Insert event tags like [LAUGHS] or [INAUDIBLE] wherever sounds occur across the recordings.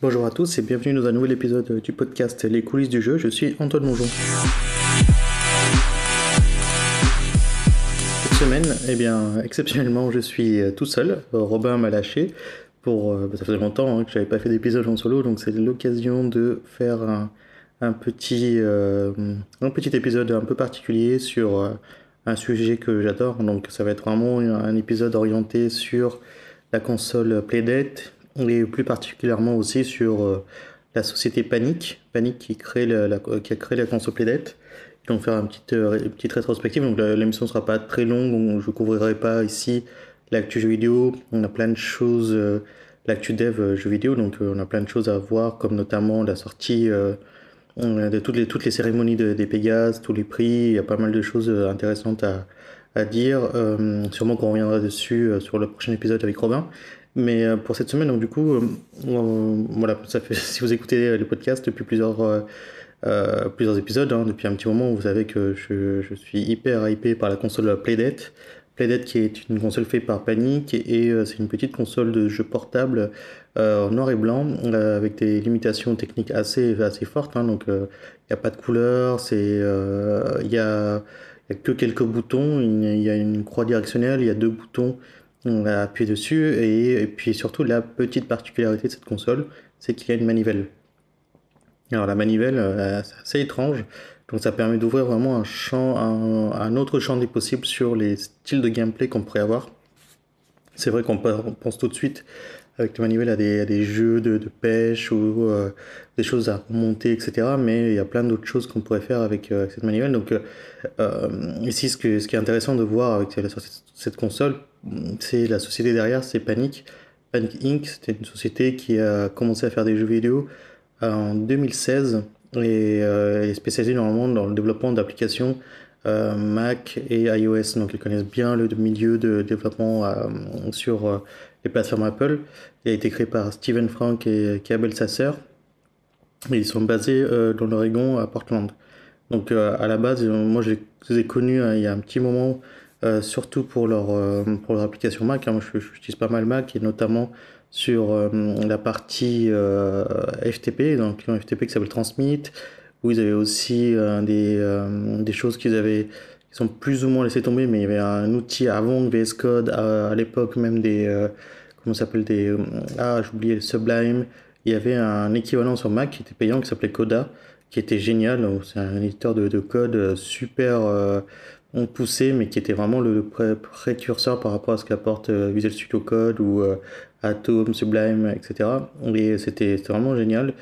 Bonjour à tous et bienvenue dans un nouvel épisode du podcast Les coulisses du jeu. Je suis Antoine Mongeon. Cette semaine, eh bien, exceptionnellement, je suis tout seul. Robin m'a lâché. Pour, euh, ça faisait longtemps hein, que j'avais pas fait d'épisode en solo, donc c'est l'occasion de faire un, petit, euh, un petit épisode un peu particulier sur euh, un sujet que j'adore. Donc ça va être vraiment un épisode orienté sur la console Playdate et plus particulièrement aussi sur euh, la société Panic, Panic qui, crée la, qui a créé la console Playdate. Donc faire une petite, euh, une petite rétrospective, donc l'émission ne sera pas très longue, je ne couvrirai pas ici l'actu jeu vidéo, on a plein de choses, euh, l'actu dev jeu vidéo, donc on a plein de choses à voir, comme notamment la sortie de toutes les, toutes les cérémonies de, des Pégases, tous les prix, il y a pas mal de choses intéressantes à, à dire, sûrement qu'on reviendra dessus sur le prochain épisode avec Robin. Mais euh, pour cette semaine, donc du coup, euh, voilà, ça fait, [LAUGHS] si vous écoutez le podcast depuis plusieurs, euh, plusieurs épisodes, hein, depuis un petit moment, vous savez que je, je, suis hyper hypé par la console Playdate. Playdate qui est une console faite par Panic et, c'est une petite console de jeu portable en noir et blanc avec des limitations techniques assez, assez fortes. Hein, donc il n'y a pas de couleur, il y a, a que quelques boutons, il y a une croix directionnelle, il y a deux boutons on va appuyer dessus et, puis surtout la petite particularité de cette console, c'est qu'il y a une manivelle. Alors la manivelle, euh, c'est assez étrange, donc ça permet d'ouvrir vraiment un champ, un, autre champ des possibles sur les styles de gameplay qu'on pourrait avoir. C'est vrai qu'on pense tout de suite avec la manivelle à des, jeux de, pêche ou euh, des choses à remonter, etc. Mais il y a plein d'autres choses qu'on pourrait faire avec, euh, cette manivelle. Donc ici, ce, que, ce qui est intéressant de voir avec cette console, c'est la société derrière, c'est Panic. Panic Inc., c'était une société qui a commencé à faire des jeux vidéo euh, en 2016 et euh, est spécialisée normalement dans le développement d'applications euh, Mac et iOS. Donc ils connaissent bien le milieu de développement sur les plateformes Apple. Il a été créé par Steven Frank et Abel Sasser. ils sont basés dans l'Oregon à Portland. Donc à la base, moi je les ai connus il y a un petit moment euh, surtout pour leur, euh, pour leur application Mac. Hein. Moi, j'utilise pas mal Mac et notamment sur euh, la partie FTP, donc un FTP qui s'appelle Transmit, où ils avaient aussi des, des choses qu'ils avaient qui sont plus ou moins laissées tomber, mais il y avait un outil avant VS Code, à, l'époque même des, comment s'appelle, des, ah, oublié, Sublime, il y avait un équivalent sur Mac qui était payant, qui s'appelait Coda, qui était génial, c'est un éditeur de, de code super, ont poussé, mais qui était vraiment le précurseur par rapport à ce qu'apporte euh, Visual Studio Code ou euh, Atom, Sublime, etc. Et c'était vraiment génial.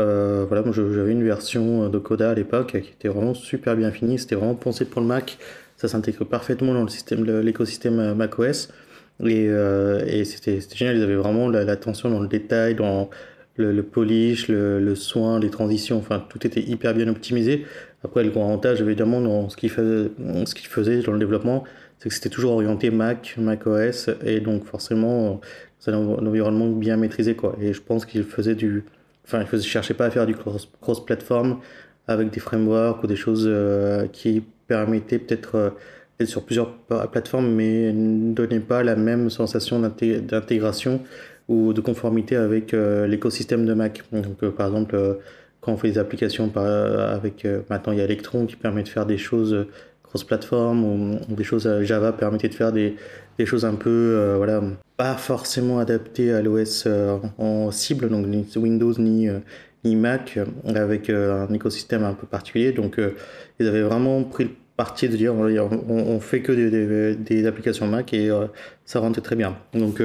Euh, voilà, j'avais une version de Coda à l'époque qui était vraiment super bien finie, c'était vraiment pensé pour le Mac, ça s'intègre parfaitement dans l'écosystème macOS. Et, et c'était génial, ils avaient vraiment l'attention dans le détail, dans le, polish, le, le, soin, les transitions, enfin tout était hyper bien optimisé. Après, le grand avantage, évidemment, dans ce qu'il faisait, dans le développement, c'est que c'était toujours orienté Mac, Mac OS, et donc forcément, c'est un environnement bien maîtrisé, quoi. Et je pense qu'il faisait du, enfin, il faisait, cherchait pas à faire du cross-platform avec des frameworks ou des choses euh, qui permettaient peut-être euh, d'être sur plusieurs plateformes, mais ne donnaient pas la même sensation d'intégration ou de conformité avec euh, l'écosystème de Mac. Donc, par exemple, quand on fait des applications par, avec euh, maintenant il y a Electron qui permet de faire des choses euh, cross-platform ou, des choses euh, Java permettait de faire des, des choses un peu voilà pas forcément adaptées à l'OS en, cible donc ni Windows ni ni Mac avec un écosystème un peu particulier. Donc ils avaient vraiment pris le parti de dire on, on fait que des, des, applications Mac et ça rentrait très bien. Donc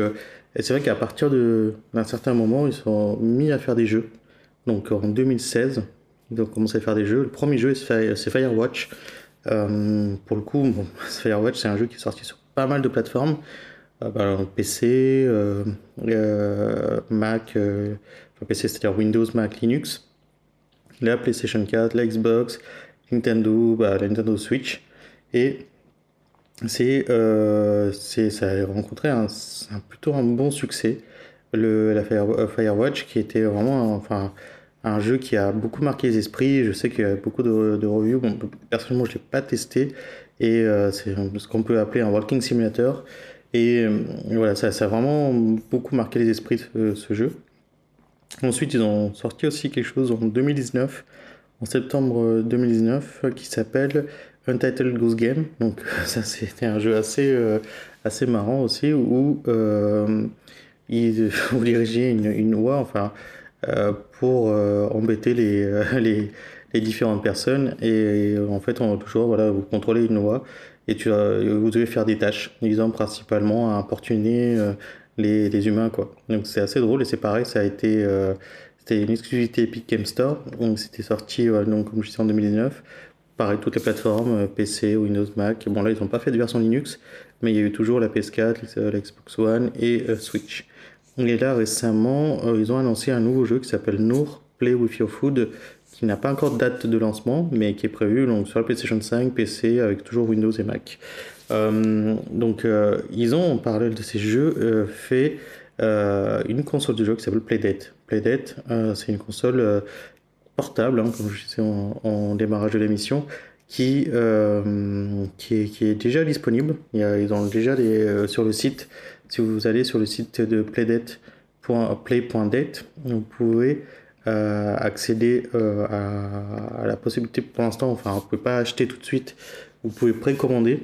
c'est vrai qu'à partir d'un certain moment ils sont mis à faire des jeux donc en 2016, ils ont commencé à faire des jeux. Le premier jeu, c'est Firewatch. Euh, pour le coup, [LAUGHS] Firewatch, c'est un jeu qui est sorti sur pas mal de plateformes. Euh, bah, PC, euh, Mac, PC, c'est-à-dire Windows, Mac, Linux, la PlayStation 4, la Xbox, Nintendo, bah, la Nintendo Switch. Et c'est, ça a rencontré un, un, plutôt un bon succès. Le, la Firewatch qui était vraiment enfin, un jeu qui a beaucoup marqué les esprits. Je sais qu'il y a beaucoup de, de reviews. Personnellement, je ne l'ai pas testé. Et euh, c'est ce qu'on peut appeler un walking simulator. Et euh, voilà, ça, ça, a vraiment beaucoup marqué les esprits ce, jeu. Ensuite, ils ont sorti aussi quelque chose en 2019, en septembre 2019, qui s'appelle Untitled Goose Game. Donc, [LAUGHS] ça, c'était un jeu assez, assez marrant aussi, où il, [LAUGHS] vous dirigez une, une oie, enfin, pour embêter les, les, les, différentes personnes. Et, en fait, on toujours, voilà, vous contrôlez une oie et tu, vous devez faire des tâches, disant principalement à importuner les, les humains, quoi. Donc c'est assez drôle et c'est pareil, ça a été euh, c'était une exclusivité Epic Game Store, donc c'était sorti, donc, comme je disais, en 2019. Pareil, toutes les plateformes, euh, PC, Windows, Mac. Bon, là, ils n'ont pas fait de version Linux, mais il y a eu toujours la PS4, l'Xbox One et euh, Switch. Et là, récemment, ils ont annoncé un nouveau jeu qui s'appelle Nour Play with Your Food, qui n'a pas encore de date de lancement, mais qui est prévu donc, sur la PlayStation 5, PC, avec toujours Windows et Mac. Euh, donc, euh, ils ont, en parallèle de ces jeux, euh, fait une console de jeu qui s'appelle Playdate. Playdate, c'est une console portable, hein, comme je disais en, démarrage de l'émission, qui, qui, est, déjà disponible. ils ont déjà des, sur le site, si vous allez sur le site de playdate.play.date, vous pouvez accéder à, la possibilité pour l'instant, enfin, vous ne pouvez pas acheter tout de suite, vous pouvez précommander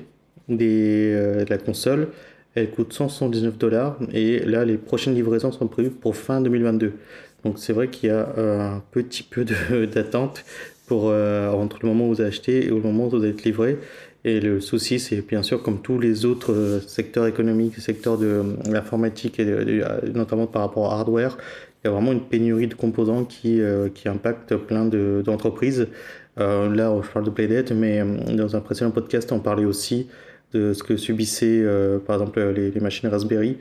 des, euh, de la console. Elle coûte 179 dollars et là les prochaines livraisons sont prévues pour fin 2022. Donc c'est vrai qu'il y a euh, un petit peu [LAUGHS] d'attente euh, entre le moment où vous achetez et le moment où vous êtes livré. Et le souci, c'est bien sûr, comme tous les autres secteurs économiques, secteurs de l'informatique, et notamment par rapport à hardware, il y a vraiment une pénurie de composants qui, qui impacte plein d'entreprises. là, je parle de Playdate, mais dans un précédent podcast, on parlait aussi de ce que subissaient euh, par exemple les, machines Raspberry.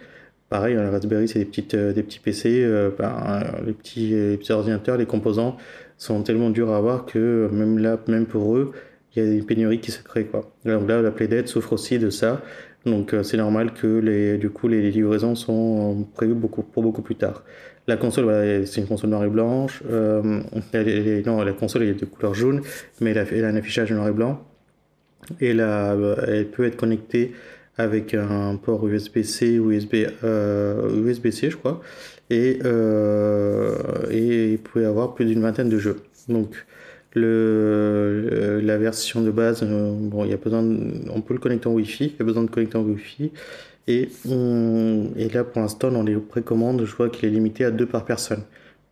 Pareil, un Raspberry, c'est des, petites, euh, des petits PC, euh, ben, les, petits, les petits ordinateurs, les composants sont tellement durs à avoir que même là, même pour eux, il y a des pénuries qui se créent. Quoi. Donc là, la Playdate souffre aussi de ça. Donc c'est normal que les, du coup, les livraisons sont prévues beaucoup, pour beaucoup plus tard. La console, c'est une console noire et blanche. non, la console est de couleur jaune, mais elle a, elle un affichage noir et blanc et là, elle peut être connectée avec un port USB-C ou USB, euh, USB-C, je crois. Et, euh, et il peut y avoir plus d'une vingtaine de jeux. Donc, le, la version de base, euh, bon, y a besoin on peut le connecter en Wi-Fi, il y a besoin de connecter en Wi-Fi. Et, et là, pour l'instant, dans les précommandes, je vois qu'il est limité à deux par personne.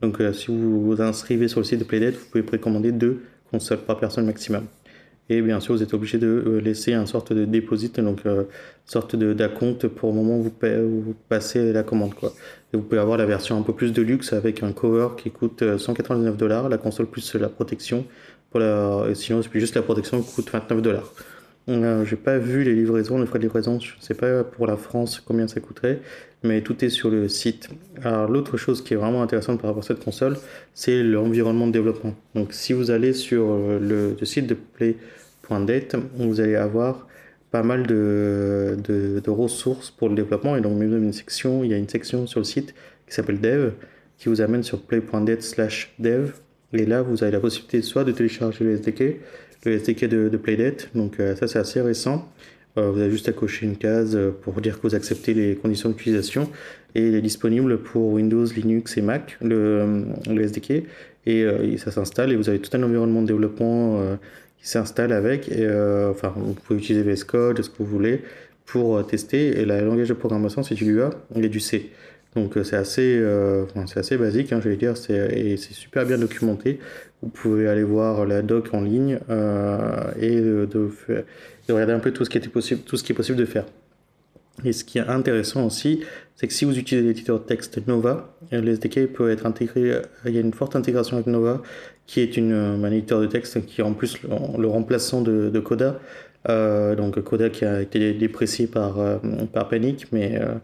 Donc, si vous vous inscrivez sur le site de Playdate, vous pouvez précommander deux consoles par personne maximum. Et bien sûr, vous êtes obligé de euh, laisser une sorte de déposit, donc euh, sorte d'acompte pour le moment où vous, passez la commande. Quoi. Et vous pouvez avoir la version un peu plus de luxe avec un cover qui coûte 199 euh, dollars, la console plus la protection. Pour la, sinon, juste la protection coûte 29 dollars. Euh, j'ai pas vu les livraisons, les frais de livraison, je ne sais pas pour la France combien ça coûterait, mais tout est sur le site. Alors l'autre chose qui est vraiment intéressante par rapport à cette console, c'est l'environnement de développement. Donc si vous allez sur le, le site de Play .date, vous allez avoir pas mal de, de, ressources pour le développement. Et donc même une section, il y a une section sur le site qui s'appelle dev qui vous amène sur play.date slash dev. Et là vous avez la possibilité soit de télécharger le SDK, le SDK de, de Playdate, donc euh, ça c'est assez récent. Euh, vous avez juste à cocher une case euh, pour dire que vous acceptez les conditions d'utilisation. Et il est disponible pour Windows, Linux et Mac, le, le SDK, et ça s'installe et vous avez tout un environnement de développement qui s'installe avec. Euh, enfin, vous pouvez utiliser VS Code, ce que vous voulez, pour euh, tester. Et le langage de programmation, du Lua, il est du C. Donc euh, c'est assez, c'est assez basique, hein, je vais dire, et c'est super bien documenté. Vous pouvez aller voir la doc en ligne et de, de, regarder un peu tout ce qui était possible, tout ce qui est possible de faire. Et ce qui est intéressant aussi, c'est que si vous utilisez l'éditeur texte Nova, le SDK peut être intégré, il y a une forte intégration avec Nova, qui est une, un éditeur de texte qui est en plus le, remplaçant de, Coda. Euh, donc Coda qui a été déprécié par, euh, par Panic, mais euh,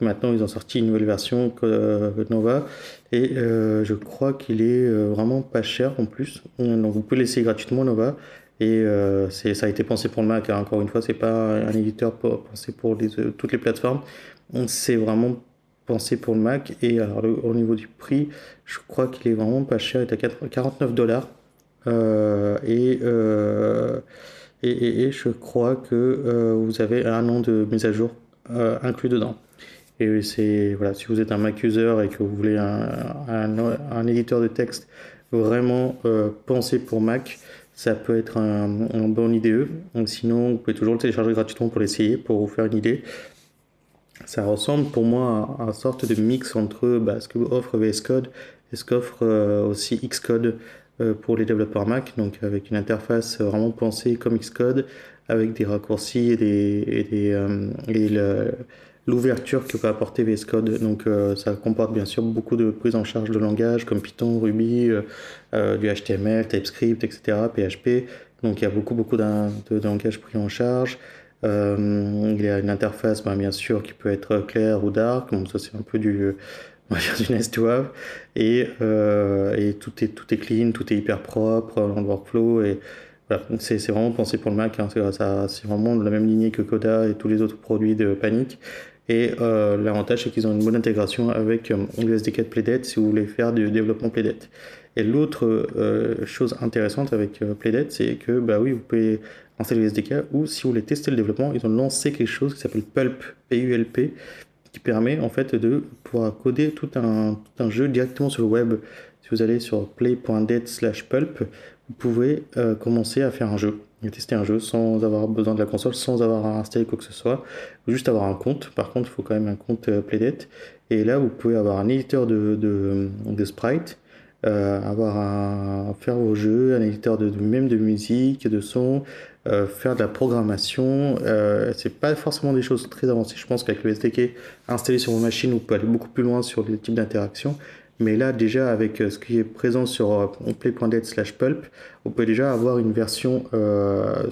maintenant ils ont sorti une nouvelle version Nova et je crois qu'il est vraiment pas cher en plus. Donc vous pouvez l'essayer gratuitement Nova et ça a été pensé pour le Mac. Hein. Encore une fois, c'est pas un éditeur pensé pour toutes les plateformes. C'est vraiment pensé pour le Mac. Et alors, au niveau du prix, je crois qu'il est vraiment pas cher. Il est à 49 dollars. Euh, euh, et, et, je crois que euh, vous avez un an de mise à jour inclus dedans. Et c'est voilà, si vous êtes un Mac user et que vous voulez un, un, éditeur de texte vraiment pensé pour Mac, ça peut être un, bon IDE. sinon, vous pouvez toujours le télécharger gratuitement pour l'essayer, pour vous faire une idée. Ça ressemble pour moi à, une sorte de mix entre bah, ce que offre VS Code et ce qu'offre euh, aussi Xcode euh, pour les développeurs Mac, donc avec une interface vraiment pensée comme Xcode, avec des raccourcis et, des, des, l'ouverture que peut apporter VS Code. Donc euh, ça comporte bien sûr beaucoup de prise en charge de langage comme Python, Ruby, euh, euh, du HTML, TypeScript, etc., PHP. Donc il y a beaucoup beaucoup de, langage pris en charge. Il y a une interface bah, bien sûr qui peut être claire ou dark, donc ça c'est un peu du, on va dire nice to have. Et, tout, est, tout est clean, tout est hyper propre dans le workflow. Et, c'est vraiment pensé pour le Mac, hein. c'est vraiment de la même lignée que Coda et tous les autres produits de Panic. Et euh, l'avantage, c'est qu'ils ont une bonne intégration avec euh, le SDK de si vous voulez faire du développement Playdead. Et l'autre euh, chose intéressante avec euh, Playdead, c'est que bah oui, vous pouvez installer le SDK ou si vous voulez tester le développement, ils ont lancé quelque chose qui s'appelle Pulp, P-U-L-P, qui permet en fait de pouvoir coder tout un, jeu directement sur le web. Si vous allez sur play.dead/pulp, vous pouvez commencer à faire un jeu tester un jeu sans avoir besoin de la console, sans avoir à installer quoi que ce soit, juste avoir un compte. Par contre, il faut quand même un compte euh, Playdead. Et là, vous pouvez avoir un éditeur de, de, sprite, euh, avoir un, faire vos jeux, un éditeur de, même de musique, de son, euh, faire de la programmation. c'est pas forcément des choses très avancées. Je pense qu'avec le SDK installé sur vos machines, vous pouvez aller beaucoup plus loin sur les types d'interactions. Mais là, déjà, avec euh, ce qui est présent sur euh, play.dead slash pulp, vous pouvez déjà avoir une version, euh,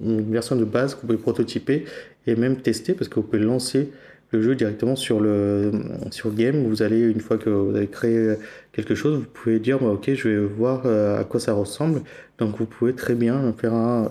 une version de base que vous pouvez prototyper et même tester parce que vous pouvez lancer le jeu directement sur le, sur game. Vous allez, une fois que vous avez créé quelque chose, vous pouvez dire, bah, ok, je vais voir à quoi ça ressemble. Donc vous pouvez très bien faire un,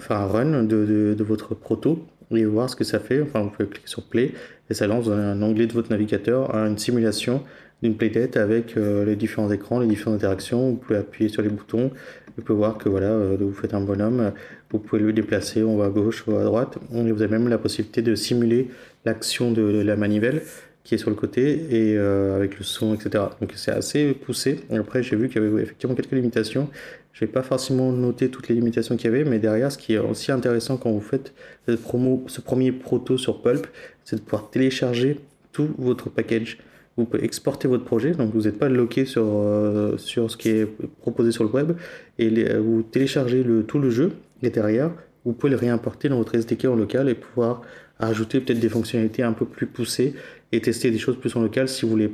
faire un run de, de, de votre proto et voir ce que ça fait. Enfin, vous pouvez cliquer sur Play et ça lance dans un onglet de votre navigateur une simulation d'une playdate avec euh, les différents écrans, les différentes interactions. Vous pouvez appuyer sur les boutons. Vous pouvez voir que voilà, euh, vous faites un bonhomme. Vous pouvez le déplacer, on va à gauche ou à droite. Et vous avez même la possibilité de simuler l'action de, la manivelle qui est sur le côté et euh, avec le son, etc. Donc c'est assez poussé. après, j'ai vu qu'il y avait effectivement quelques limitations. Je n'ai pas forcément noté toutes les limitations qu'il y avait, mais derrière, ce qui est aussi intéressant quand vous faites ce premier proto sur Pulp, c'est de pouvoir télécharger tout votre package vous pouvez exporter votre projet, donc vous n'êtes pas bloqué sur, euh, sur ce qui est proposé sur le web, et euh, vous téléchargez tout le jeu, derrière, vous pouvez le réimporter dans votre SDK en local et pouvoir ajouter peut-être des fonctionnalités un peu plus poussées et tester des choses plus en local si vous voulez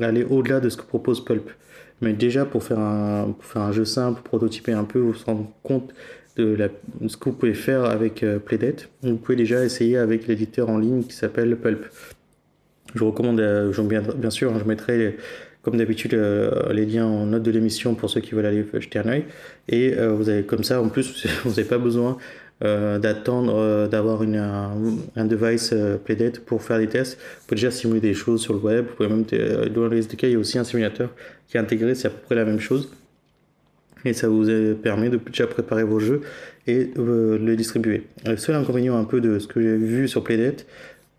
aller au-delà de ce que propose Pulp. Mais déjà, pour faire un, pour faire un jeu simple, prototyper un peu, vous vous rendre compte de, ce que vous pouvez faire avec euh, vous pouvez déjà essayer avec l'éditeur en ligne qui s'appelle Pulp. Je recommande, euh, bien, bien sûr, hein, je mettrai comme d'habitude euh, les liens en note de l'émission pour ceux qui veulent aller jeter un oeil. Et euh, vous avez comme ça, en plus, [LAUGHS] vous n'avez pas besoin d'attendre d'avoir un, un, device Playdead pour faire des tests. Vous pouvez déjà simuler des choses sur le web. Vous pouvez même, dans le SDK, il y a aussi un simulateur qui est intégré, c'est à peu près la même chose. Et ça vous permet de déjà préparer vos jeux et les distribuer. Le seul inconvénient un peu de ce que j'ai vu sur Playdead,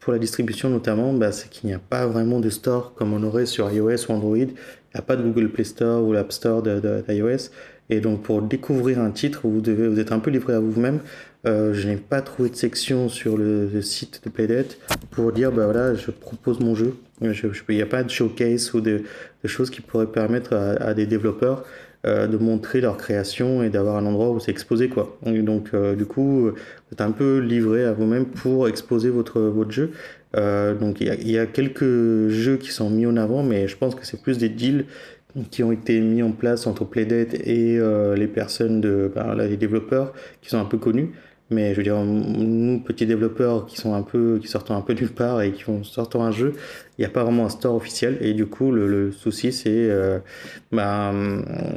pour la distribution notamment, bah, c'est qu'il n'y a pas vraiment de store comme on aurait sur iOS ou Android. Il n'y a pas de Google Play Store ou l'App Store d'iOS. Et donc pour découvrir un titre, vous, devez, vous êtes un peu livré à vous-même. Euh, je n'ai pas trouvé de section sur le, site de Playdead pour dire bah voilà, je propose mon jeu. il n'y a pas de showcase ou de, choses qui pourraient permettre à des développeurs euh, de montrer leur création et d'avoir un endroit où c'est exposé quoi. donc euh, du coup, vous êtes un peu livré à vous-même pour exposer votre, votre jeu. Euh, donc il y, a quelques jeux qui sont mis en avant, mais je pense que c'est plus des deals qui ont été mis en place entre Playdead et les personnes de ben, les développeurs qui sont un peu connus. Mais je veux dire, nous, petits développeurs qui sont un peu, qui sortent un peu nulle part et qui vont sortir un jeu, il n'y a pas vraiment un store officiel. Et du coup, le, souci, c'est, euh, bah,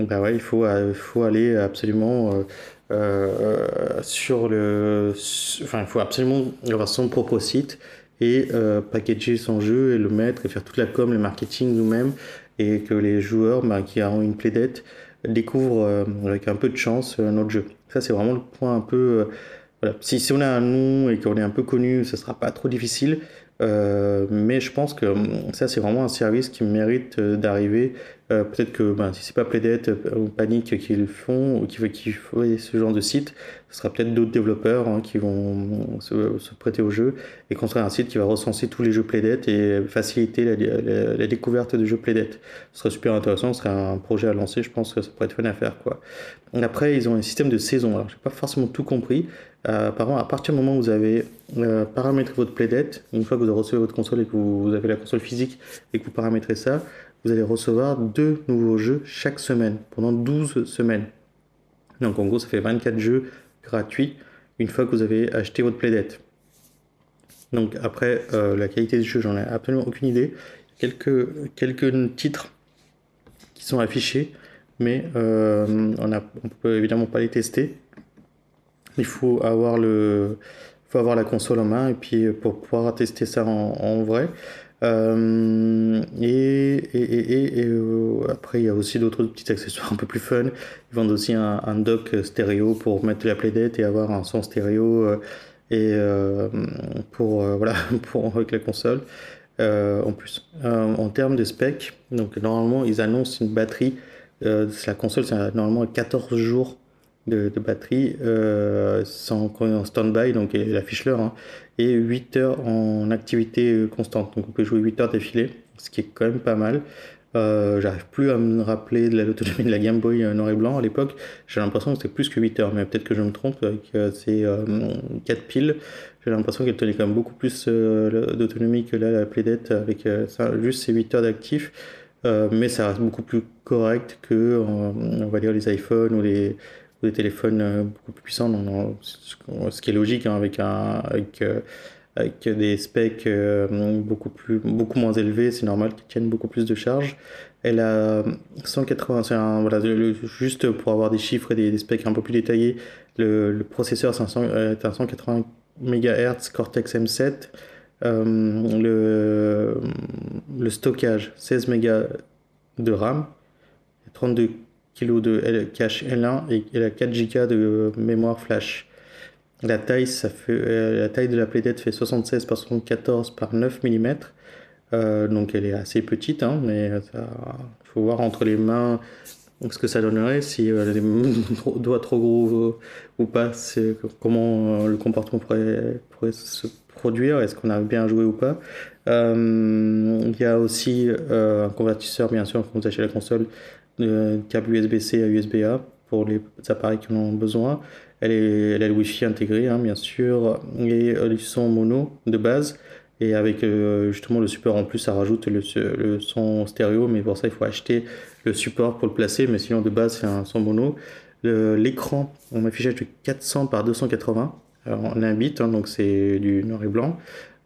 bah, ouais, il faut, euh, faut aller absolument euh, sur le, enfin, il faut absolument avoir son propre site et packager son jeu et le mettre et faire toute la com, le marketing nous-mêmes et que les joueurs bah, qui ont une plaidette découvrent avec un peu de chance notre jeu. Ça, c'est vraiment le point un peu si, on a un nom et qu'on est un peu connu, ce sera pas trop difficile. mais je pense que ça, c'est vraiment un service qui mérite d'arriver euh, peut-être que ben, si c'est pas Playdead euh, ou Panic qui le font, ou qui, font ce genre de site, ce sera peut-être d'autres développeurs hein, qui vont se, prêter au jeu et construire un site qui va recenser tous les jeux Playdead et faciliter la, découverte de jeux Playdead. Ce serait super intéressant, ce serait un projet à lancer, je pense que ça pourrait être fun à faire. Après, ils ont un système de saison. Alors, j'ai pas forcément tout compris. Euh, à partir du moment où vous avez euh, paramétré votre Playdead, une fois que vous avez reçu votre console et que vous avez la console physique et que vous paramétrez ça, vous allez recevoir deux nouveaux jeux chaque semaine, pendant 12 semaines. Donc en gros, ça fait 24 jeux gratuits une fois que vous avez acheté votre Playdead. Donc après, euh, la qualité du jeu, j'en ai absolument aucune idée. Quelques, quelques titres qui sont affichés, mais on ne peut évidemment pas les tester. Il faut avoir, le, faut avoir la console en main et puis pour pouvoir tester ça en vrai. Euh, et, et, et, euh, après, il y a aussi d'autres petits accessoires un peu plus fun. Ils vendent aussi un, dock stéréo pour mettre la playdate et avoir un son stéréo euh, et pour voilà [LAUGHS] pour avec la console. en plus, en termes de spec, donc normalement ils annoncent une batterie. la console, c'est normalement 14 jours de, batterie euh, sans, en stand-by, donc elle affiche l'heure, hein, et 8 heures en activité euh, constante. Donc on peut jouer 8 heures d'affilée, ce qui est quand même pas mal. Euh, j'arrive plus à me rappeler de l'autonomie de la Game Boy noir et blanc à l'époque. J'ai l'impression que c'était plus que 8 heures, mais peut-être que je me trompe avec ces 4 piles. J'ai l'impression qu'elle tenait quand même beaucoup plus d'autonomie que là, la Playdate avec juste ces 8 heures d'actif. mais ça reste beaucoup plus correct que, on va dire, les iPhones ou les, des téléphones euh, beaucoup plus puissants, ce qui est logique hein, avec, un, avec, euh, avec des specs euh, beaucoup, plus, beaucoup moins élevés, c'est normal qu'ils tiennent beaucoup plus de charge. Elle a 180, voilà, juste pour avoir des chiffres et des, specs un peu plus détaillés, le, processeur est un 180 MHz Cortex M7, le, le stockage 16 MB de RAM, 32 kg de cache L1 et elle a 4 Go de mémoire flash. La taille, ça fait, euh, la taille de la playdate fait 76 par 74 par 9 mm. Euh, donc elle est assez petite, hein, mais il faut voir entre les mains ce que ça donnerait, si euh, les [LAUGHS] doigts trop gros ou pas, comment le comportement pourrait, se produire, est-ce qu'on a bien joué ou pas. Il y a aussi un convertisseur, bien sûr, quand vous achetez la console, câble USB-C à USB-A pour les appareils qui en ont besoin. Elle, est, elle a le Wi-Fi intégré, hein, bien sûr, et euh, son mono de base. Et avec euh, justement le support en plus, ça rajoute le, son stéréo, mais pour ça, il faut acheter le support pour le placer. Mais sinon, de base, c'est un son mono. L'écran, on affichage de 400 par 280 en un bit, hein, donc c'est du noir et blanc.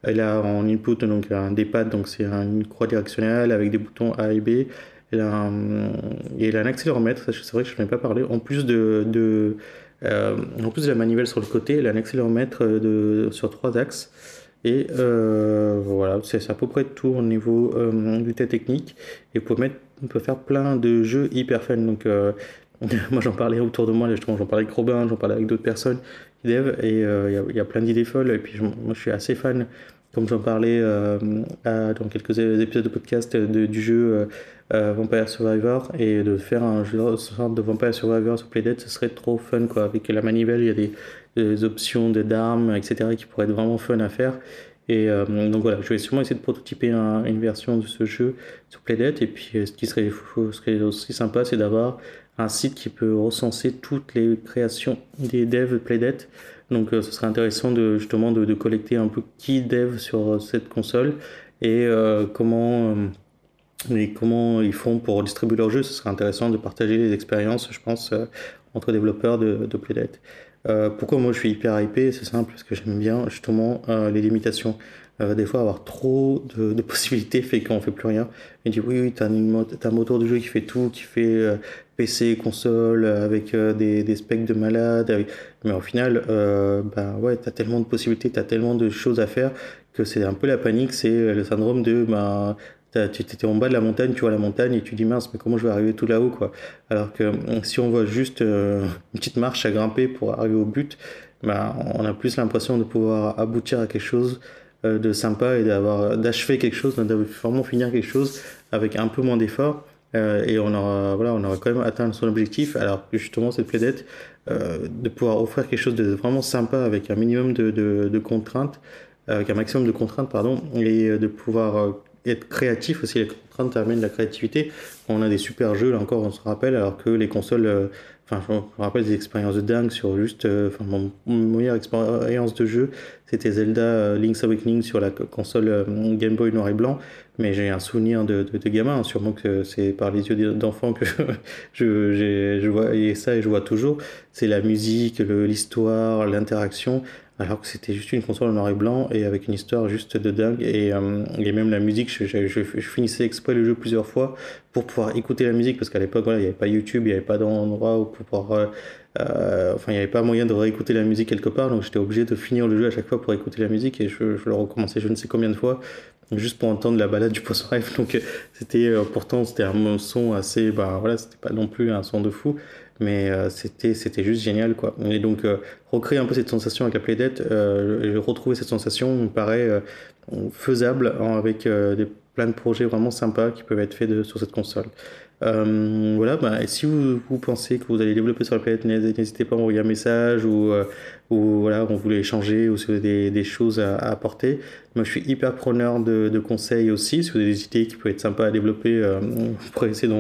Elle a en input donc un D-pad, donc c'est une croix directionnelle avec des boutons A et B. Elle a un, accéléromètre, c'est vrai que je n'en ai pas parlé. En plus de, euh, en plus de la manivelle sur le côté, elle a un accéléromètre de, sur trois axes. Et euh, voilà, c'est à peu près tout au niveau euh, du technique. Et on peut faire plein de jeux hyper fun. Donc, [LAUGHS] moi j'en parlais autour de moi, justement, j'en parlais avec Robin, j'en parlais avec d'autres personnes dev, et il y, a plein d'idées folles. Et puis moi je suis assez fan, comme j'en parlais dans quelques épisodes de podcast, du jeu euh, Vampire Survivor et de faire un jeu de Vampire Survivor sur Playdead, ce serait trop fun quoi. Avec la manivelle, il y a des, options d'armes, etc. qui pourraient être vraiment fun à faire. Et euh, donc voilà, je vais sûrement essayer de prototyper une version de ce jeu sur Playdead. Et puis euh, ce qui serait, serait aussi sympa, c'est d'avoir un site qui peut recenser toutes les créations des devs Playdead. Donc ce serait intéressant de justement de, collecter un peu qui dev sur cette console et comment et comment ils font pour distribuer leurs jeux. Ce serait intéressant de partager les expériences, je pense, euh, entre développeurs de, de Playdate. Euh, pourquoi moi je suis hyper hypé? C'est simple, parce que j'aime bien justement euh, les limitations. des fois, avoir trop de, [LAUGHS] possibilités fait qu'on ne fait plus rien. Et dit oui, oui, tu as, un moteur de jeu qui fait tout, qui fait PC, console, avec des, des, specs de malade. Mais au final, ben ouais, tu as tellement de possibilités, tu as tellement de choses à faire que c'est un peu la panique. C'est le syndrome de ben, tu étais en bas de la montagne, tu vois la montagne et tu dis mince, mais comment je vais arriver tout là-haut quoi. Alors que si on voit juste euh, une petite marche à grimper pour arriver au but, bah, on a plus l'impression de pouvoir aboutir à quelque chose de sympa et d'avoir d'achever quelque chose, de vraiment finir quelque chose avec un peu moins d'effort. Et on aura, voilà, on aura quand même atteint son objectif. Alors justement, cette plaidette, de pouvoir offrir quelque chose de vraiment sympa avec un minimum de, de, contraintes, avec un maximum de contraintes, pardon, et de pouvoir être créatif aussi. Les contraintes amènent la créativité. On a des super jeux, là encore, on se rappelle, alors que les consoles. Euh, enfin, je me rappelle des expériences de dingue sur juste. Euh, enfin, mon, meilleure expérience de jeu, c'était Zelda euh, Link's Awakening sur la console Game Boy noir et blanc. Mais j'ai un souvenir de, de, gamin, hein, sûrement que c'est par les yeux d'enfant que [LAUGHS] je, je, vois ça et je vois toujours. C'est la musique, l'histoire, l'interaction alors que c'était juste une console en noir et blanc et avec une histoire juste de dingue. Et, euh, et même la musique, je, je, finissais exprès le jeu plusieurs fois pour pouvoir écouter la musique, parce qu'à l'époque, il n'y avait pas YouTube, il n'y avait pas d'endroit où pouvoir... Euh, euh, enfin, il n'y avait pas moyen de réécouter la musique quelque part, donc j'étais obligé de finir le jeu à chaque fois pour écouter la musique, et je, je le recommençais je ne sais combien de fois, juste pour entendre la balade du poisson rêve. Donc c'était pourtant c'était un son assez, bah voilà, c'était pas non plus un son de fou, mais euh, c'était c'était juste génial quoi. Et donc euh, recréer un peu cette sensation avec la playdate euh, retrouver cette sensation me paraît euh, faisable hein, avec des plein de projets vraiment sympas qui peuvent être faits de, sur cette console euh, voilà, bah, si vous, vous, pensez que vous allez développer sur la planète, n'hésitez pas à m'envoyer un message ou, euh, ou voilà, on voulait échanger ou si vous avez des, des choses à, apporter. Moi, je suis hyper preneur de, de, conseils aussi. Si vous avez des idées qui peuvent être sympas à développer, euh, on pourrait essayer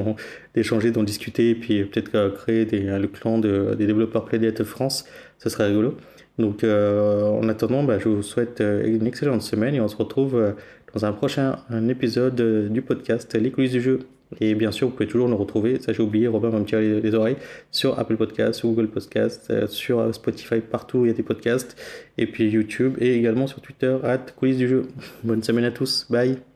d'échanger, d'en discuter et puis peut-être euh, créer des, le clan de, des développeurs Playdate France. Ce serait rigolo. Donc, euh, en attendant, bah, je vous souhaite une excellente semaine et on se retrouve dans un prochain épisode du podcast Les coulisses du jeu. Et bien sûr, vous pouvez toujours nous retrouver, ça j'ai oublié, Robin va me tirer les, oreilles, sur Apple Podcasts, Google Podcasts, euh, sur euh, Spotify, partout où il y a des podcasts, et puis YouTube, et également sur Twitter, at coulisses du jeu. [LAUGHS] Bonne semaine à tous, bye